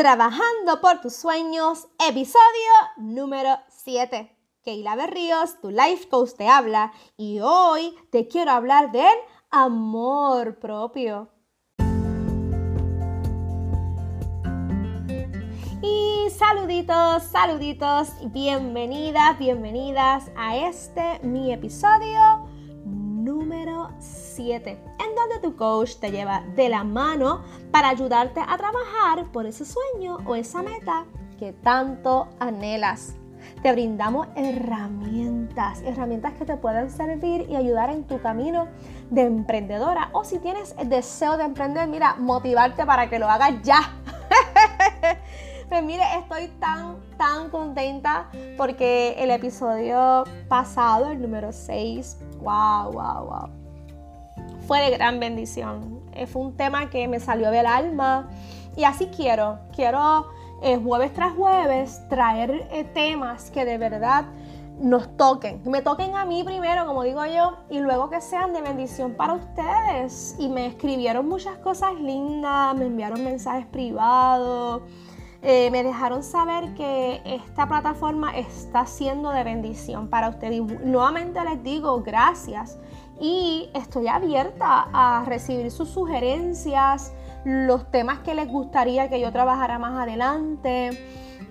Trabajando por tus sueños, episodio número 7. Keila Berríos, tu life coach te habla y hoy te quiero hablar del amor propio. Y saluditos, saluditos, bienvenidas, bienvenidas a este mi episodio número 7, en donde tu coach te lleva de la mano para ayudarte a trabajar por ese sueño o esa meta que tanto anhelas. Te brindamos herramientas, herramientas que te pueden servir y ayudar en tu camino de emprendedora. O si tienes el deseo de emprender, mira, motivarte para que lo hagas ya. Pues mire, estoy tan, tan contenta porque el episodio pasado, el número 6, wow, wow, wow, fue de gran bendición. Eh, fue un tema que me salió del alma y así quiero. Quiero eh, jueves tras jueves traer eh, temas que de verdad nos toquen, me toquen a mí primero, como digo yo, y luego que sean de bendición para ustedes. Y me escribieron muchas cosas lindas, me enviaron mensajes privados, eh, me dejaron saber que esta plataforma está siendo de bendición para ustedes. Y nuevamente les digo gracias y estoy abierta a recibir sus sugerencias, los temas que les gustaría que yo trabajara más adelante.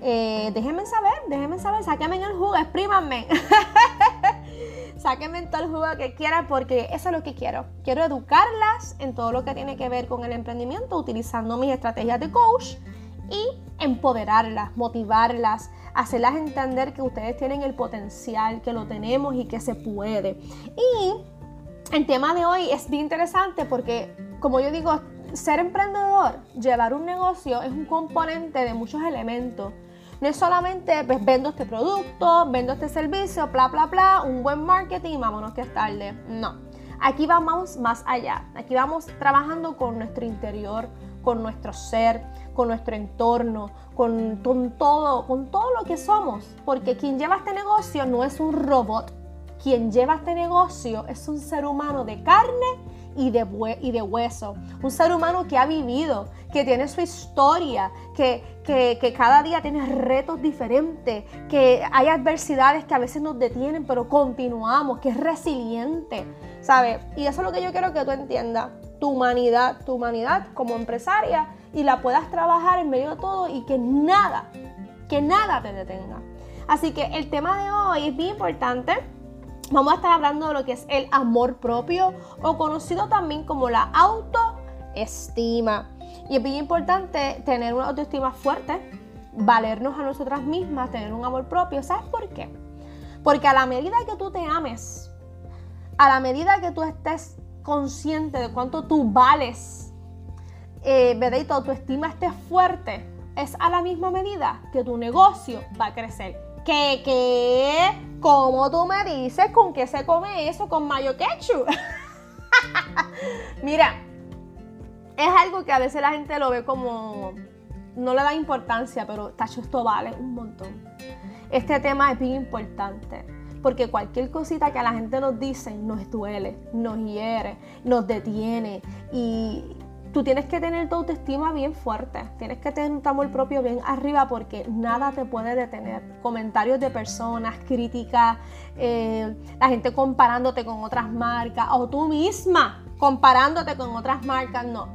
Eh, déjenme saber, déjenme saber, sáquenme en el jugo, exprímanme. sáquenme todo el jugo que quieran porque eso es lo que quiero. Quiero educarlas en todo lo que tiene que ver con el emprendimiento utilizando mis estrategias de coach y empoderarlas, motivarlas, hacerlas entender que ustedes tienen el potencial, que lo tenemos y que se puede. Y el tema de hoy es bien interesante porque, como yo digo, ser emprendedor, llevar un negocio es un componente de muchos elementos. No es solamente, pues vendo este producto, vendo este servicio, bla, bla, bla, un buen marketing, vámonos que es tarde. No. Aquí vamos más allá. Aquí vamos trabajando con nuestro interior, con nuestro ser, con nuestro entorno, con, todo, con todo lo que somos. Porque quien lleva este negocio no es un robot. Quien lleva este negocio es un ser humano de carne y de, hueso. Un ser humano que ha vivido, que tiene su historia, que, que, cada día tiene retos diferentes, que hay adversidades que a veces nos detienen, pero continuamos, que es resiliente, ¿sabes? Y eso es lo que yo quiero que tú entiendas. Tu humanidad, tu humanidad como empresaria y la puedas trabajar en medio de todo y que nada, que nada te detenga. Así que el tema de hoy es bien importante. Vamos a estar hablando de lo que es el amor propio o conocido también como la autoestima. Y es bien importante tener una autoestima fuerte, valernos a nosotras mismas, tener un amor propio. ¿Sabes por qué? Porque a la medida que tú te ames, a la medida que tú estés consciente de cuánto tú vales eh, ¿verdad? y tu autoestima esté fuerte, es a la misma medida que tu negocio va a crecer. ¿Qué, qué? ¿Cómo tú me dices con qué se come eso con mayo ketchup? Mira, es algo que a veces la gente lo ve como no le da importancia, pero tacho, esto vale un montón. Este tema es bien importante. Porque cualquier cosita que la gente nos dice nos duele, nos hiere, nos detiene. Y, tú tienes que tener tu autoestima bien fuerte, tienes que tener tu amor propio bien arriba porque nada te puede detener. Comentarios de personas, críticas, eh, la gente comparándote con otras marcas o tú misma comparándote con otras marcas, no.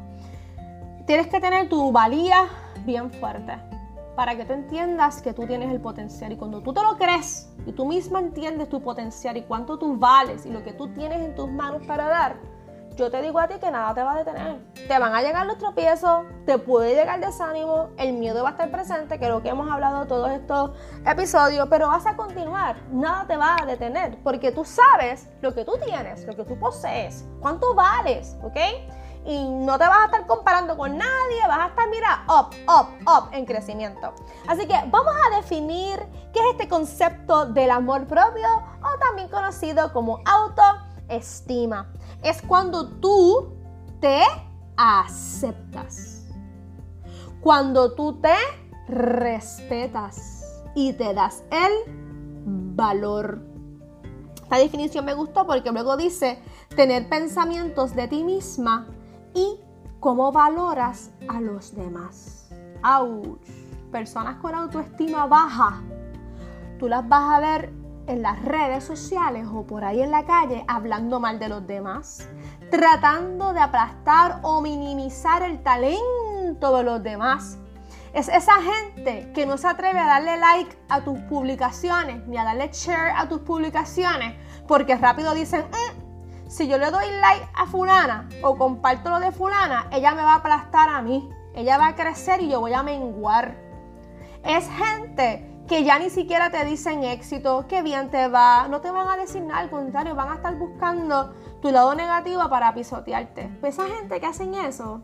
Tienes que tener tu valía bien fuerte para que tú entiendas que tú tienes el potencial y cuando tú te lo crees y tú misma entiendes tu potencial y cuánto tú vales y lo que tú tienes en tus manos para dar, yo te digo a ti que nada te va a detener. Te van a llegar los tropiezos, te puede llegar desánimo, el miedo va a estar presente, que es lo que hemos hablado todos estos episodios, pero vas a continuar, nada te va a detener, porque tú sabes lo que tú tienes, lo que tú posees, cuánto vales, ¿ok? Y no te vas a estar comparando con nadie, vas a estar, mira, up, up, up en crecimiento. Así que vamos a definir qué es este concepto del amor propio o también conocido como autoestima es cuando tú te aceptas. Cuando tú te respetas y te das el valor. Esta definición me gustó porque luego dice tener pensamientos de ti misma y cómo valoras a los demás. ouch, personas con autoestima baja, tú las vas a ver en las redes sociales o por ahí en la calle hablando mal de los demás, tratando de aplastar o minimizar el talento de los demás. Es esa gente que no se atreve a darle like a tus publicaciones ni a darle share a tus publicaciones porque rápido dicen, mm, si yo le doy like a fulana o comparto lo de fulana, ella me va a aplastar a mí, ella va a crecer y yo voy a menguar. Es gente que ya ni siquiera te dicen éxito, que bien te va, no te van a decir nada, al contrario, van a estar buscando tu lado negativo para pisotearte. Pues esa gente que hacen eso,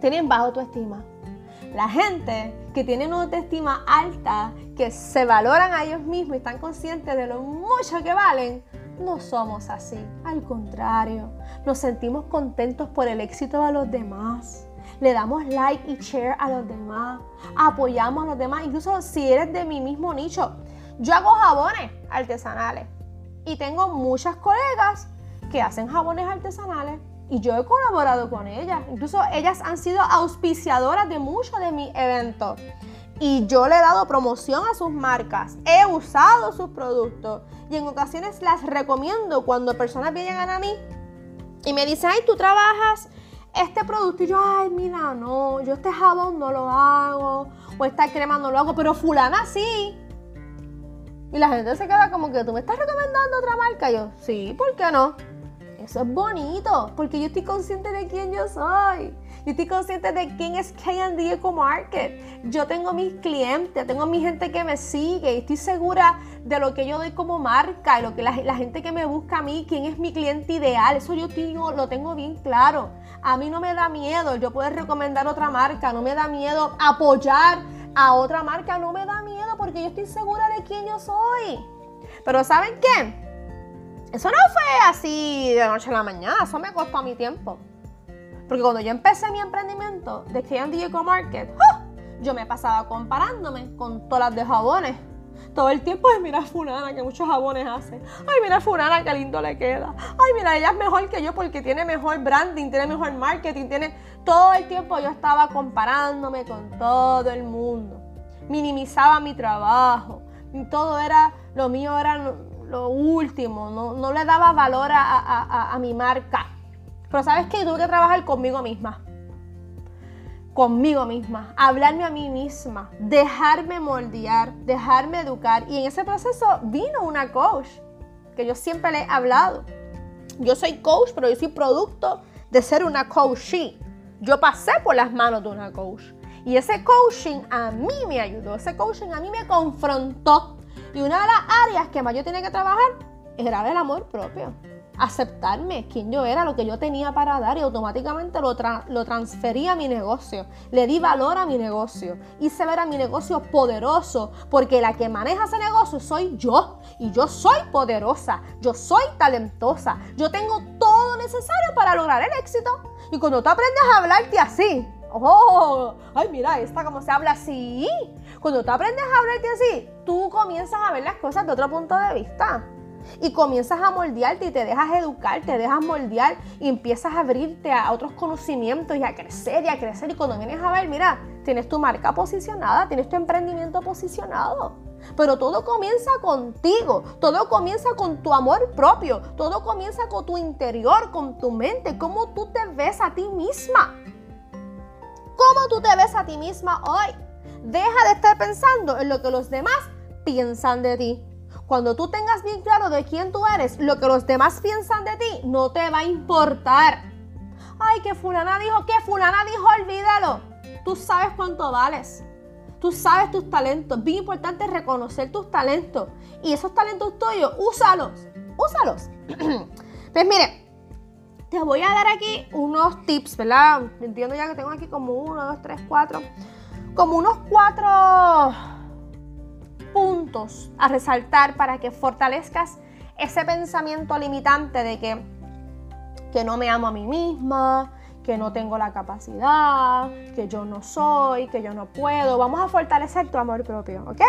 tienen bajo autoestima. La gente que tiene una autoestima alta, que se valoran a ellos mismos y están conscientes de lo mucho que valen, no somos así. Al contrario, nos sentimos contentos por el éxito de los demás le damos like y share a los demás, apoyamos a los demás, incluso si eres de mi mismo nicho. Yo hago jabones artesanales y tengo muchas colegas que hacen jabones artesanales y yo he colaborado con ellas. Incluso ellas han sido auspiciadoras de muchos de mis eventos. Y yo le he dado promoción a sus marcas, he usado sus productos y en ocasiones las recomiendo cuando personas vienen a mí y me dicen, ay, tú trabajas este producto y yo, ay, mira, no, yo este jabón no lo hago, o esta crema no lo hago, pero fulana sí. Y la gente se queda como que tú me estás recomendando otra marca. Y yo, sí, ¿por qué no? Eso es bonito, porque yo estoy consciente de quién yo soy. Yo estoy consciente de quién es KD Eco Market. Yo tengo mis clientes, tengo mi gente que me sigue y estoy segura de lo que yo doy como marca y lo que la, gente que me busca a mí, quién es mi cliente ideal. Eso yo lo tengo bien claro. A mí no me da miedo yo poder recomendar otra marca, no me da miedo apoyar a otra marca, no me da miedo porque yo estoy segura de quién yo soy. Pero ¿saben qué? Eso no fue así de noche a la mañana, eso me costó mi tiempo. Porque cuando yo empecé mi emprendimiento de K&D Eco Market, yo me pasaba comparándome con todas las de jabones. Todo el tiempo, ay, mira fulana que muchos jabones hace. Ay, mira fulana qué lindo le queda. Ay, mira, ella es mejor que yo porque tiene mejor branding, tiene mejor marketing, tiene... Todo el tiempo yo estaba comparándome con todo el mundo. Minimizaba mi trabajo. Todo era, lo mío era lo último, no, le daba valor a, mi marca. Pero sabes que tuve que trabajar conmigo misma. Conmigo misma, hablarme a mí misma, dejarme moldear, dejarme educar. Y en ese proceso vino una coach, que yo siempre le he hablado. Yo soy coach, pero yo soy producto de ser una coachee. Yo pasé por las manos de una coach. Y ese coaching a mí me ayudó, ese coaching a mí me confrontó y una de las áreas que más yo tenía que trabajar era el amor propio. Aceptarme quién yo era, lo que yo tenía para dar y automáticamente lo, lo transferí a mi negocio. Le di valor a mi negocio. Hice ver a mi negocio poderoso porque la que maneja ese negocio soy yo. Y yo soy poderosa, yo soy talentosa, yo tengo todo necesario para lograr el éxito. Y cuando tú aprendes a hablarte así, oh, ay mira, esta como se habla así, cuando tú aprendes a hablarte así, tú comienzas a ver las cosas de otro punto de vista. Y comienzas a moldearte y te dejas educar, te dejas moldear y empiezas a abrirte a otros conocimientos y a crecer y a crecer. Y cuando vienes a ver, mira, tienes tu marca posicionada, tienes tu emprendimiento posicionado. Pero todo comienza contigo, todo comienza con tu amor propio, todo comienza con tu interior, con tu mente, cómo tú te ves a ti misma. ¿Cómo tú te ves a ti misma hoy? Deja de estar pensando en lo que los demás piensan de ti. Cuando tú tengas bien claro de quién tú eres, lo que los demás piensan de ti no te va a importar. Ay, que fulana dijo, que fulana dijo, olvídalo. Tú sabes cuánto vales. Tú sabes tus talentos. Bien importante reconocer tus talentos. Y esos talentos tuyos, úsalos. Úsalos. pues mire, te voy a dar aquí unos tips, ¿verdad? Entiendo ya que tengo aquí como uno, dos, tres, cuatro como unos cuatro a resaltar para que fortalezcas ese pensamiento limitante de que, que no me amo a mí misma, que no tengo la capacidad, que yo no soy, que yo no puedo. Vamos a fortalecer tu amor propio, ¿ok?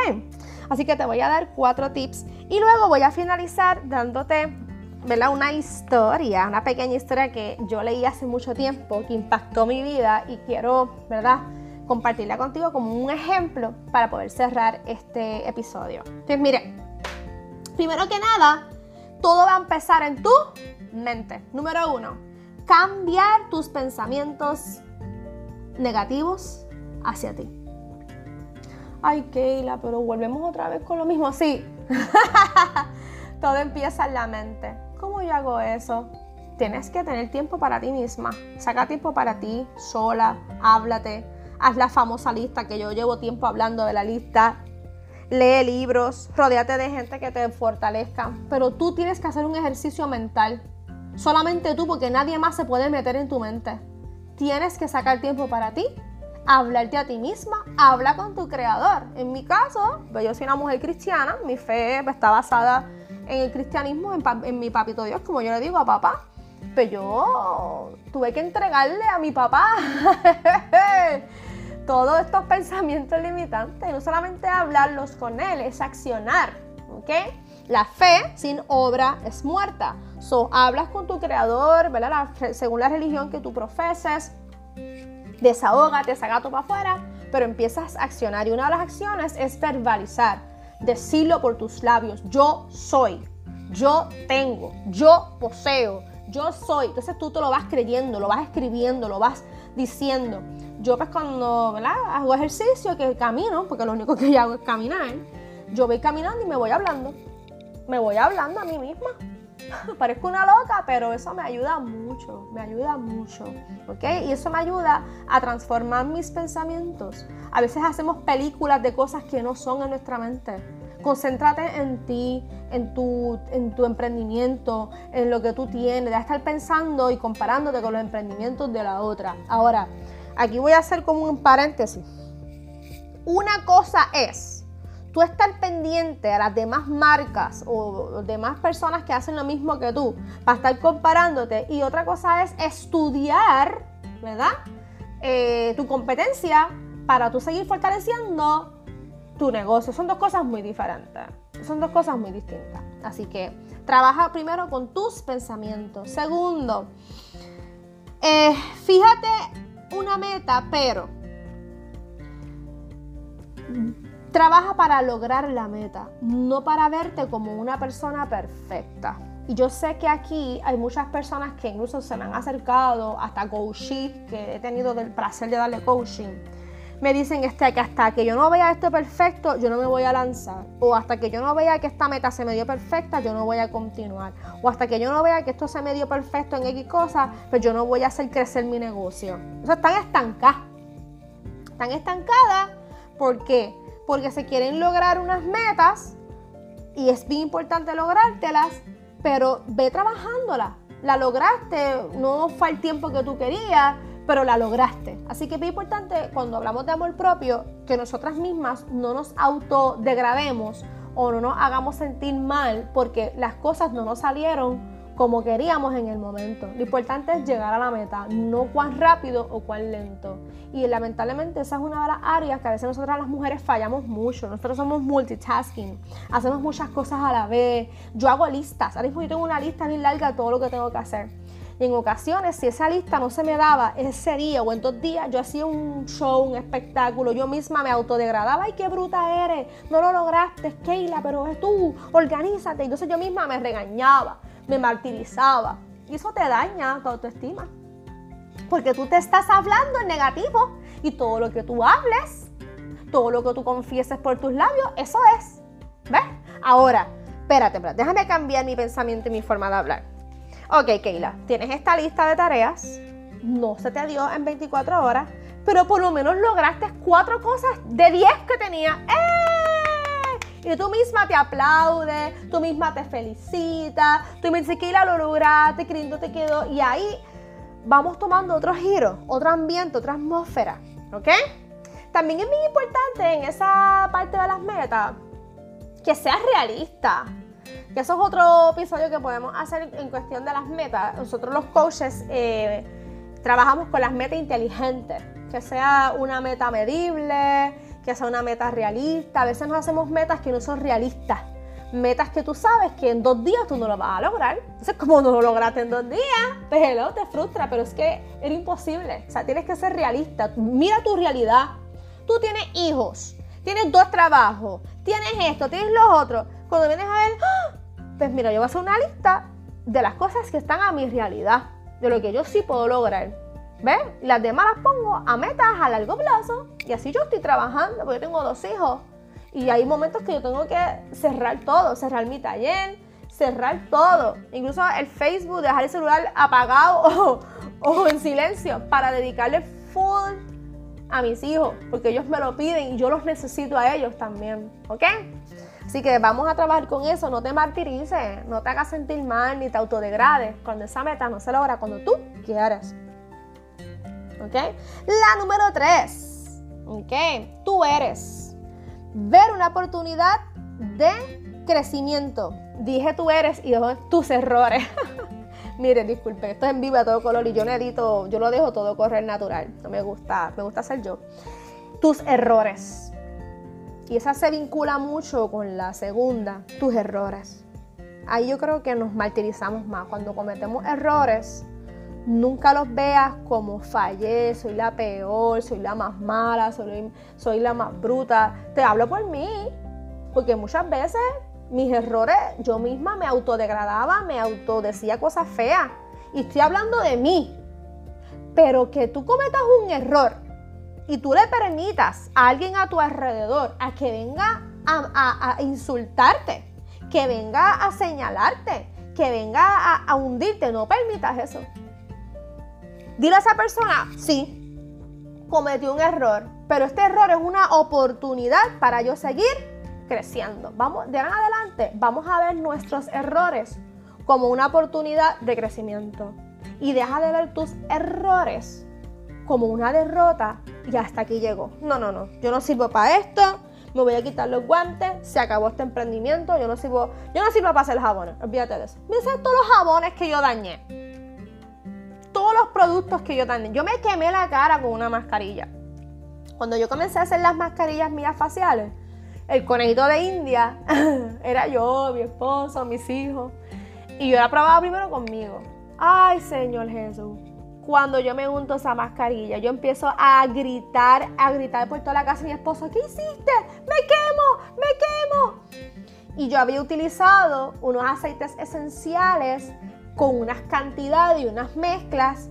Así que te voy a dar cuatro tips y luego voy a finalizar dándote ¿verdad? una historia, una pequeña historia que yo leí hace mucho tiempo, que impactó mi vida y quiero, ¿verdad? Compartirla contigo como un ejemplo para poder cerrar este episodio. Entonces, mire, primero que nada, todo va a empezar en tu mente. Número uno, cambiar tus pensamientos negativos hacia ti. Ay, Keila, pero volvemos otra vez con lo mismo. Sí, todo empieza en la mente. ¿Cómo yo hago eso? Tienes que tener tiempo para ti misma. Saca tiempo para ti, sola, háblate. Haz la famosa lista que yo llevo tiempo hablando de la lista. Lee libros, rodeate de gente que te fortalezca. Pero tú tienes que hacer un ejercicio mental. Solamente tú, porque nadie más se puede meter en tu mente. Tienes que sacar tiempo para ti hablarte a ti misma, habla con tu creador. En mi caso, pues yo soy una mujer cristiana, mi fe está basada en el cristianismo, en, mi papito Dios, como yo le digo a papá. Pero yo tuve que entregarle a mi papá todos estos pensamientos limitantes. No solamente hablarlos con él, es accionar. ¿Ok? La fe sin obra es muerta. So, hablas con tu creador, ¿verdad? según la religión que tú profeses desahógate, saca todo para afuera, pero empiezas a accionar. Y una de las acciones es verbalizar, decirlo por tus labios, yo soy, yo tengo, yo poseo, yo soy. Entonces tú te lo vas creyendo, lo vas escribiendo, lo vas diciendo. Yo pues cuando hago ejercicio, que camino, porque lo único que yo hago es caminar, yo voy caminando y me voy hablando. Me voy hablando a mí misma. Parezco una loca, pero eso me ayuda mucho, me ayuda mucho, ¿ok? Y eso me ayuda a transformar mis pensamientos. A veces hacemos películas de cosas que no son en nuestra mente. Concéntrate en ti, en tu, en tu emprendimiento, en lo que tú tienes. de estar pensando y comparándote con los emprendimientos de la otra. Ahora, aquí voy a hacer como un paréntesis. Una cosa es tú estar pendiente a las demás marcas o demás personas que hacen lo mismo que tú, para estar comparándote. Y otra cosa es estudiar, ¿verdad? Eh, tu competencia para tú seguir fortaleciendo tu negocio. Son dos cosas muy diferentes. Son dos cosas muy distintas. Así que trabaja primero con tus pensamientos. Segundo, eh, fíjate una meta, pero Trabaja para lograr la meta, no para verte como una persona perfecta. Y yo sé que aquí hay muchas personas que incluso se me han acercado, hasta coaching, que he tenido el placer de darle coaching. Me dicen este, que hasta que yo no vea esto perfecto, yo no me voy a lanzar. O hasta que yo no vea que esta meta se me dio perfecta, yo no voy a continuar. O hasta que yo no vea que esto se me dio perfecto en X cosas, pues yo no voy a hacer crecer mi negocio. O sea, están estancadas. Están estancadas porque porque se quieren lograr unas metas y es bien importante logrártelas, pero ve trabajándolas. La lograste, no fue el tiempo que tú querías, pero la lograste. Así que es importante cuando hablamos de amor propio que nosotras mismas no nos autodegrademos o no nos hagamos sentir mal porque las cosas no nos salieron como queríamos en el momento. Lo importante es llegar a la meta, no cuán rápido o cuán lento. Y lamentablemente esa es una de las áreas que a veces nosotras las mujeres fallamos mucho. Nosotros somos multitasking, hacemos muchas cosas a la vez. Yo hago listas, ahora mismo yo tengo una lista bien larga de todo lo que tengo que hacer. En ocasiones, si esa lista no se me daba ese día o en dos días, yo hacía un show, un espectáculo, yo misma me autodegradaba. ¡Ay, qué bruta eres! No lo lograste, Keila, pero es tú, organízate. Entonces yo misma me regañaba me martirizaba. Y eso te daña tu autoestima. Porque tú te estás hablando en negativo y todo lo que tú hables, todo lo que tú confieses por tus labios, eso es. ¿Ves? Ahora, espérate, espérate, déjame cambiar mi pensamiento y mi forma de hablar. Ok, Keila, tienes esta lista de tareas, no se te dio en 24 horas, pero por lo menos lograste cuatro cosas de 10 que tenía. ¡Eh! Y tú misma te aplaudes, tú misma te felicitas, tú me dices que lo lograste, qué lindo te quedó. Y ahí vamos tomando otro giro, otro ambiente, otra atmósfera. ¿Ok? También es muy importante en esa parte de las metas que seas realista. Que eso es otro episodio que podemos hacer en cuestión de las metas. Nosotros los coaches eh, trabajamos con las metas inteligentes. Que sea una meta medible, que sea una meta realista. A veces nos hacemos metas que no son realistas. metas que tú sabes que en dos días tú no lo vas a lograr. Entonces, como no lo lograste en dos días, pues te frustra, pero es que era imposible. O sea, tienes que ser realista. Mira tu realidad. Tú tienes hijos, tienes dos trabajos, tienes esto, tienes lo otro. Cuando vienes a ver, ¡ah! Pues mira, yo voy a hacer una lista de las cosas que están a mi realidad, de lo que yo sí puedo lograr. ¿Ves? Las demás las pongo a metas a largo plazo y así yo estoy trabajando, porque yo tengo dos hijos. Y hay momentos que yo tengo que cerrar todo, cerrar mi taller, cerrar todo. Incluso el Facebook, dejar el celular apagado o, en silencio para dedicarle full a mis hijos, porque ellos me lo piden y yo los necesito a ellos también. ¿Ok? Así que vamos a trabajar con eso, no te martirices, no te hagas sentir mal ni te autodegrades cuando esa meta no se logra cuando tú quieras. ¿Ok? La número 3. ¿Ok? Tú eres. Ver una oportunidad de crecimiento. Dije tú eres y dejo tus errores. Miren, disculpe, esto es en vivo a todo color y yo no edito, yo lo dejo todo correr natural. No me gusta, me gusta ser yo. Tus errores. Y esa se vincula mucho con la segunda, tus errores. Ahí yo creo que nos martirizamos más. Cuando cometemos errores, Nunca los veas como fallé, soy la peor, soy la más mala, soy, soy la más bruta. Te hablo por mí, porque muchas veces mis errores yo misma me autodegradaba, me autodecía cosas feas. Y estoy hablando de mí. Pero que tú cometas un error y tú le permitas a alguien a tu alrededor a que venga a, insultarte, que venga a señalarte, que venga a, hundirte, no permitas eso. Dile a esa persona, sí, cometí un error, pero este error es una oportunidad para yo seguir creciendo. Vamos, de ahora en adelante, vamos a ver nuestros errores como una oportunidad de crecimiento. Y deja de ver tus errores como una derrota y hasta aquí llegó. No, no, no. Yo no sirvo para esto. Me voy a quitar los guantes. Se acabó este emprendimiento. Yo no sirvo, yo no sirvo para hacer jabones. Olvídate de eso. Mira todos los jabones que yo dañé todos los productos que yo tenía. Yo me quemé la cara con una mascarilla. Cuando yo comencé a hacer las mascarillas mías faciales, el conejito de India era yo, mi esposo, mis hijos. Y yo la probaba primero conmigo. Ay, Señor Jesús. Cuando yo me unto esa mascarilla, yo empiezo a gritar, a gritar por toda la casa. Mi esposo, ¿qué hiciste? ¡Me quemo! ¡Me quemo! Y yo había utilizado unos aceites esenciales con unas cantidades y unas mezclas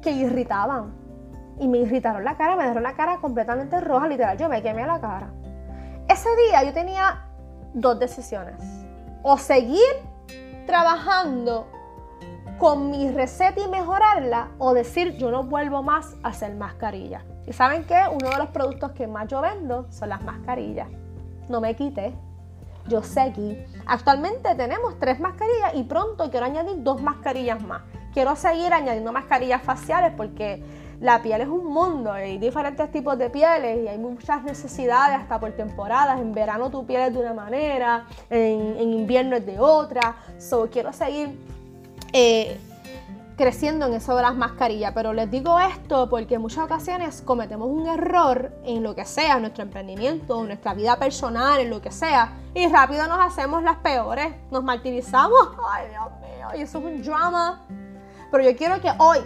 que irritaban. Y me irritaron la cara, me dejaron la cara completamente roja, literal, yo me quemé la cara. Ese día yo tenía dos decisiones. O seguir trabajando con mi receta y mejorarla, o decir yo no vuelvo más a hacer mascarillas. Y saben que uno de los productos que más yo vendo son las mascarillas. No me quité yo seguí. Actualmente tenemos tres mascarillas y pronto quiero añadir dos mascarillas más. Quiero seguir añadiendo mascarillas faciales porque la piel es un mundo, hay diferentes tipos de pieles y hay muchas necesidades hasta por temporadas. En verano tu piel es de una manera, en, invierno es de otra. So, quiero seguir eh, creciendo en eso de las mascarillas. Pero les digo esto porque en muchas ocasiones cometemos un error en lo que sea, en nuestro emprendimiento, en nuestra vida personal, en lo que sea, y rápido nos hacemos las peores, nos martirizamos. Ay, Dios mío, y eso es un drama. Pero yo quiero que hoy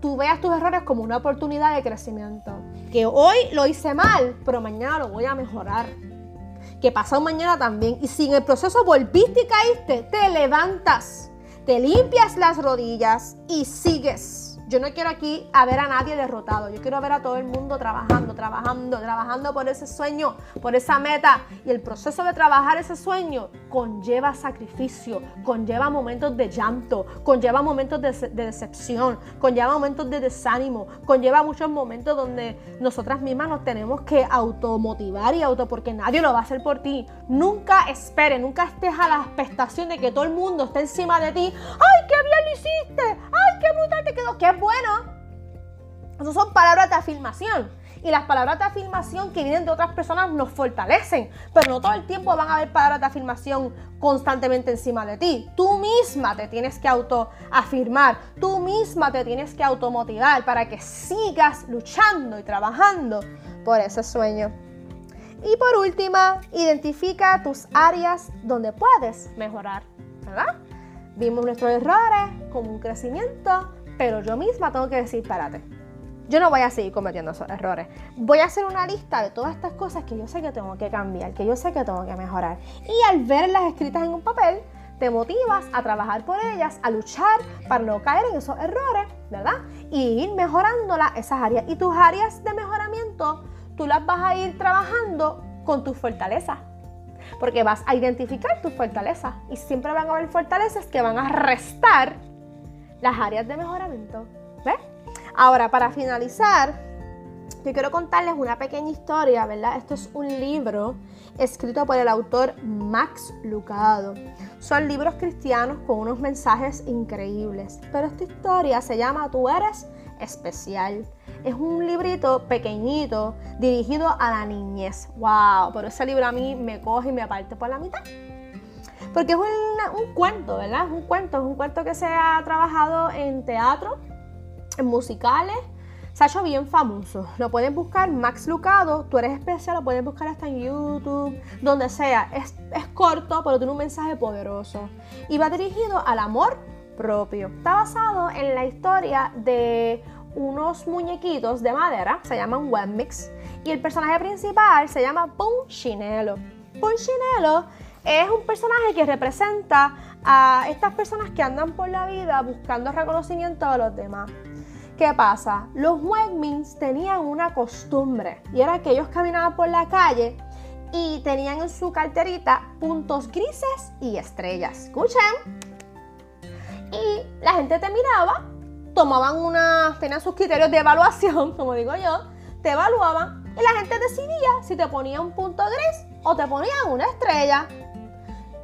tú veas tus errores como una oportunidad de crecimiento. Que hoy lo hice mal, pero mañana lo voy a mejorar. Que pasado mañana también. Y si en el proceso volviste y caíste, te levantas te limpias las rodillas y sigues. Yo no quiero aquí a ver a nadie derrotado. Yo quiero ver a todo el mundo trabajando, trabajando, trabajando por ese sueño, por esa meta. Y el proceso de trabajar ese sueño conlleva sacrificio, conlleva momentos de llanto, conlleva momentos de, decepción, conlleva momentos de desánimo, conlleva muchos momentos donde nosotras mismas nos tenemos que automotivar y auto, porque nadie lo va a hacer por ti. Nunca espere, nunca estés a la expectación de que todo el mundo esté encima de ti. ¡Ay, qué bien hiciste! ¡Ay, qué brutal te quedó! ¡Qué bueno. Esas son palabras de afirmación. Y las palabras de afirmación que vienen de otras personas nos fortalecen. Pero no todo el tiempo van a haber palabras de afirmación constantemente encima de ti. Tú misma te tienes que autoafirmar. Tú misma te tienes que automotivar para que sigas luchando y trabajando por ese sueño. Y por última, identifica tus áreas donde puedes mejorar, ¿verdad? Vimos nuestros errores como un crecimiento, pero yo misma tengo que decir, espérate, yo no voy a seguir cometiendo esos errores. Voy a hacer una lista de todas estas cosas que yo sé que tengo que cambiar, que yo sé que tengo que mejorar. Y al verlas escritas en un papel, te motivas a trabajar por ellas, a luchar para no caer en esos errores, ¿verdad? Y ir mejorándolas, esas áreas. Y tus áreas de mejoramiento, tú las vas a ir trabajando con tus fortalezas. Porque vas a identificar tus fortalezas. Y siempre van a haber fortalezas que van a restar las áreas de mejoramiento. ¿Ves? Ahora, para finalizar, yo quiero contarles una pequeña historia, ¿verdad? Esto es un libro escrito por el autor Max Lucado. Son libros cristianos con unos mensajes increíbles, pero esta historia se llama Tú eres especial. Es un librito pequeñito dirigido a la niñez. ¡Wow! Pero ese libro a mí me coge y me aparte por la mitad. Porque es un cuento, ¿verdad? Es un cuento, es un cuento que se ha trabajado en teatro, en musicales. Se ha hecho bien famoso. Lo pueden buscar, Max Lucado, tú eres especial, lo pueden buscar hasta en YouTube, donde sea. Es, es corto, pero tiene un mensaje poderoso. Y va dirigido al amor propio. Está basado en la historia de unos muñequitos de madera, se llaman Webmix, y el personaje principal se llama Punchinello. Punchinello es un personaje que representa a estas personas que andan por la vida buscando reconocimiento de los demás. ¿Qué pasa? Los Wegmans tenían una costumbre y era que ellos caminaban por la calle y tenían en su carterita puntos grises y estrellas. Escuchen. Y la gente te miraba, tomaban una, tenían sus criterios de evaluación, como digo yo, te evaluaban y la gente decidía si te ponía un punto gris o te ponían una estrella.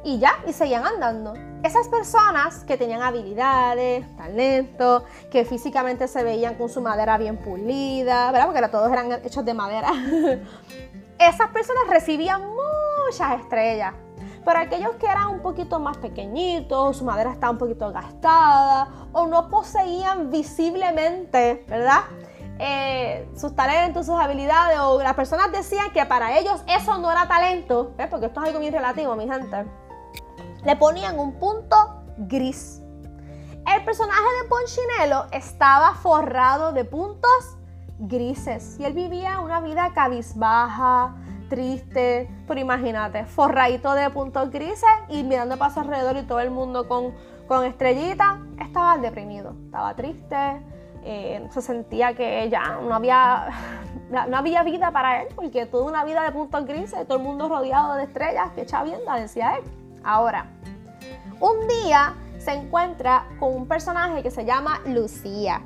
Y ya, y seguían andando esas personas que tenían habilidades, talento, que físicamente se veían con su madera bien pulida, ¿verdad? Porque todos eran hechos de madera. esas personas recibían muchas estrellas. Pero aquellos que eran un poquito más pequeñitos, su madera estaba un poquito gastada o no poseían visiblemente, ¿verdad? Eh, sus talentos, sus habilidades, o las personas decían que para ellos eso no era talento, ¿ves? porque esto es algo muy relativo, mi gente le ponían un punto gris. El personaje de Ponchinello estaba forrado de puntos grises y él vivía una vida cabizbaja, triste, pero imagínate, forradito de puntos grises y mirando para su alrededor y todo el mundo con, con estrellitas, estaba deprimido, estaba triste, eh, se sentía que ya no había, no había vida para él, porque toda una vida de puntos grises, todo el mundo rodeado de estrellas, que chavienda, decía él. Ahora, un día se encuentra con un personaje que se llama Lucía.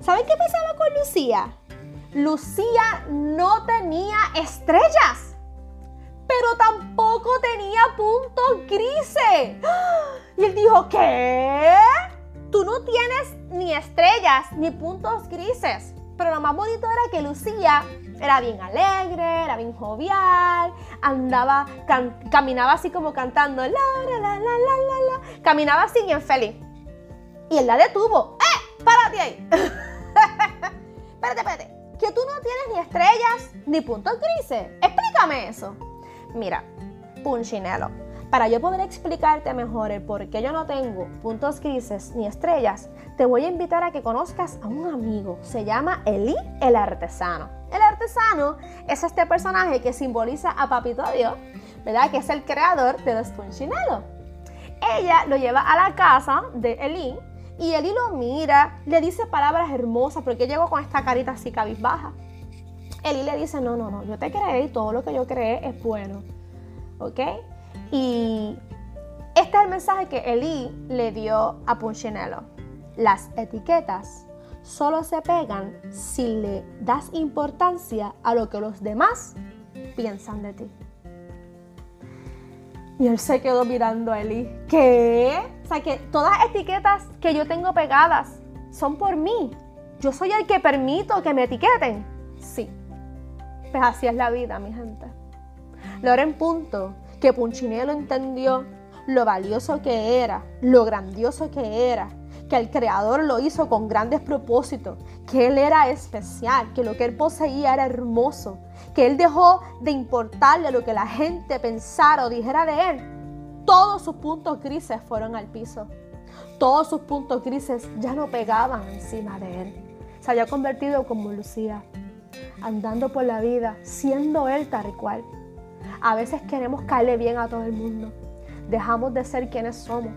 ¿Saben qué pasaba con Lucía? Lucía no tenía estrellas, pero tampoco tenía puntos grises. Y él dijo, ¿qué? Tú no tienes ni estrellas ni puntos grises. Pero lo más bonito era que Lucía era bien alegre, era bien jovial, andaba, caminaba así como cantando, caminaba así bien feliz. Y él la detuvo. ¡Eh! ¡Párate ahí! ni puntos grises. Explícame eso. Mira, Punchinello para yo poder explicarte mejor el por qué yo no tengo puntos grises ni estrellas, te voy a invitar a que conozcas a un amigo. Se llama Eli el artesano. El artesano es este personaje que simboliza a Papito Dios, ¿verdad? Que es el creador de los Punchinello. Ella lo lleva a la casa de Eli y Eli lo mira, le dice palabras hermosas porque llegó con esta carita así cabizbaja. Eli le dice, no, no, no, yo te creé y todo lo que yo creé es bueno. ¿Ok? Y este es el mensaje que Eli le dio a Punchinello. Las etiquetas solo se pegan si le das importancia a lo que los demás piensan de ti. Y él se quedó mirando a Eli. ¿Qué? O sea, que todas las etiquetas que yo tengo pegadas son por mí. Yo soy el que permito que me etiqueten. Sí. Pues así es la vida, mi gente. Lo en punto que Punchinello entendió lo valioso que era, lo grandioso que era, que el Creador lo hizo con grandes propósitos, que Él era especial, que lo que Él poseía era hermoso, que Él dejó de importarle lo que la gente pensara o dijera de Él. Todos sus puntos grises fueron al piso. Todos sus puntos grises ya no pegaban encima de Él. Se había convertido como Lucía, andando por la vida, siendo Él tal cual. A veces queremos caerle bien a todo el mundo. Dejamos de ser quienes somos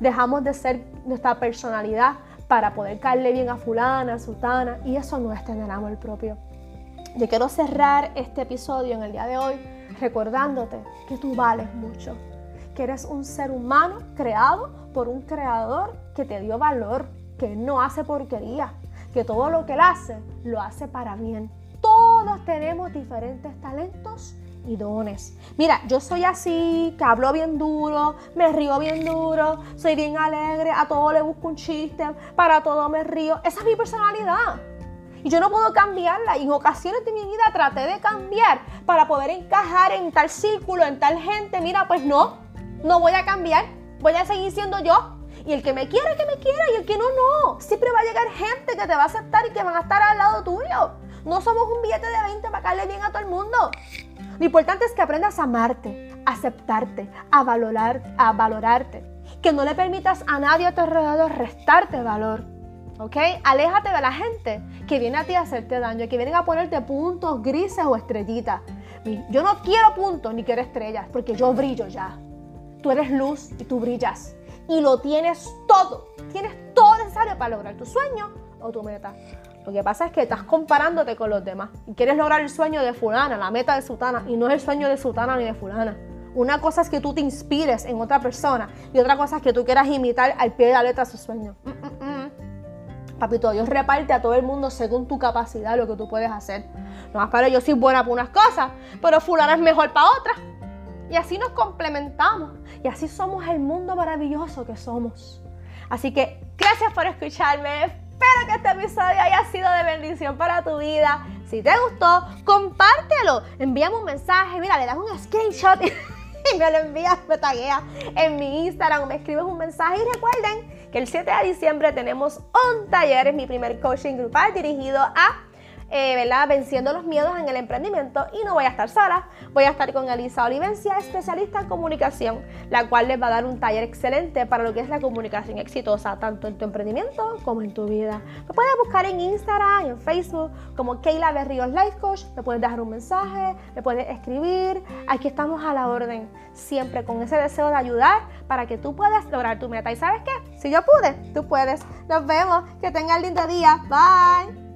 dejamos de ser nuestra personalidad para poder caerle bien a fulana, a sultana, y eso no es tener amor propio. Yo quiero cerrar este episodio en el día de hoy recordándote que tú vales mucho, que eres un ser humano creado por un creador que te dio valor, que no hace porquería, que todo lo que él hace lo hace para bien. Todos tenemos diferentes talentos y dones. Mira, yo soy así, que hablo bien duro, me río bien duro, soy bien alegre, a todo le busco un chiste, para todo me río. Esa es mi personalidad. Y yo no puedo cambiarla. Y en ocasiones de mi vida traté de cambiar para poder encajar en tal círculo, en tal gente. Mira, pues no, no voy a cambiar. Voy a seguir siendo yo. Y el que me quiera, que me quiera. Y el que no, no. Siempre va a llegar gente que te va a aceptar y que van a estar al lado tuyo. No somos un billete de 20 para caerle bien a todo el mundo. Lo importante es que aprendas a amarte, a aceptarte, a, valorar, a valorarte. Que no le permitas a nadie a tu alrededor restarte valor. ¿Ok? Aléjate de la gente que viene a ti a hacerte daño, que vienen a ponerte puntos grises o estrellitas. Yo no quiero puntos ni quiero estrellas, porque yo brillo ya. Tú eres luz y tú brillas. Y lo tienes todo. Tienes todo necesario para lograr tu sueño o tu meta. Lo que pasa es que estás comparándote con los demás y quieres lograr el sueño de fulana, la meta de sutana, y no es el sueño de sutana ni de fulana. Una cosa es que tú te inspires en otra persona y otra cosa es que tú quieras imitar al pie de la letra su sueño. Mm, mm, mm. Papito, Dios reparte a todo el mundo según tu capacidad lo que tú puedes hacer. No más para yo soy buena para unas cosas, pero fulana es mejor para otras. Y así nos complementamos. Y así somos el mundo maravilloso que somos. Así que gracias por escucharme. Que este episodio haya sido de bendición para tu vida. Si te gustó, compártelo. Envíame un mensaje. Mira, le das un screenshot y me lo envías, me tagueas en mi Instagram, me escribes un mensaje. Y recuerden que el 7 de diciembre tenemos un taller, es mi primer coaching grupal dirigido a eh. Venciendo los miedos en el emprendimiento y no voy a estar sola, voy a estar con Elisa Olivencia, especialista en comunicación, la cual les va a dar un taller excelente para lo que es la comunicación exitosa, tanto en tu emprendimiento como en tu vida. Me puedes buscar en Instagram, en Facebook, como Keila Berrios Life Coach, me puedes dejar un mensaje, me puedes escribir, aquí estamos a la orden, siempre con ese deseo de ayudar para que tú puedas lograr tu meta. ¿Y sabes qué? Si yo pude, tú puedes. Nos vemos, que tengas lindo día, bye.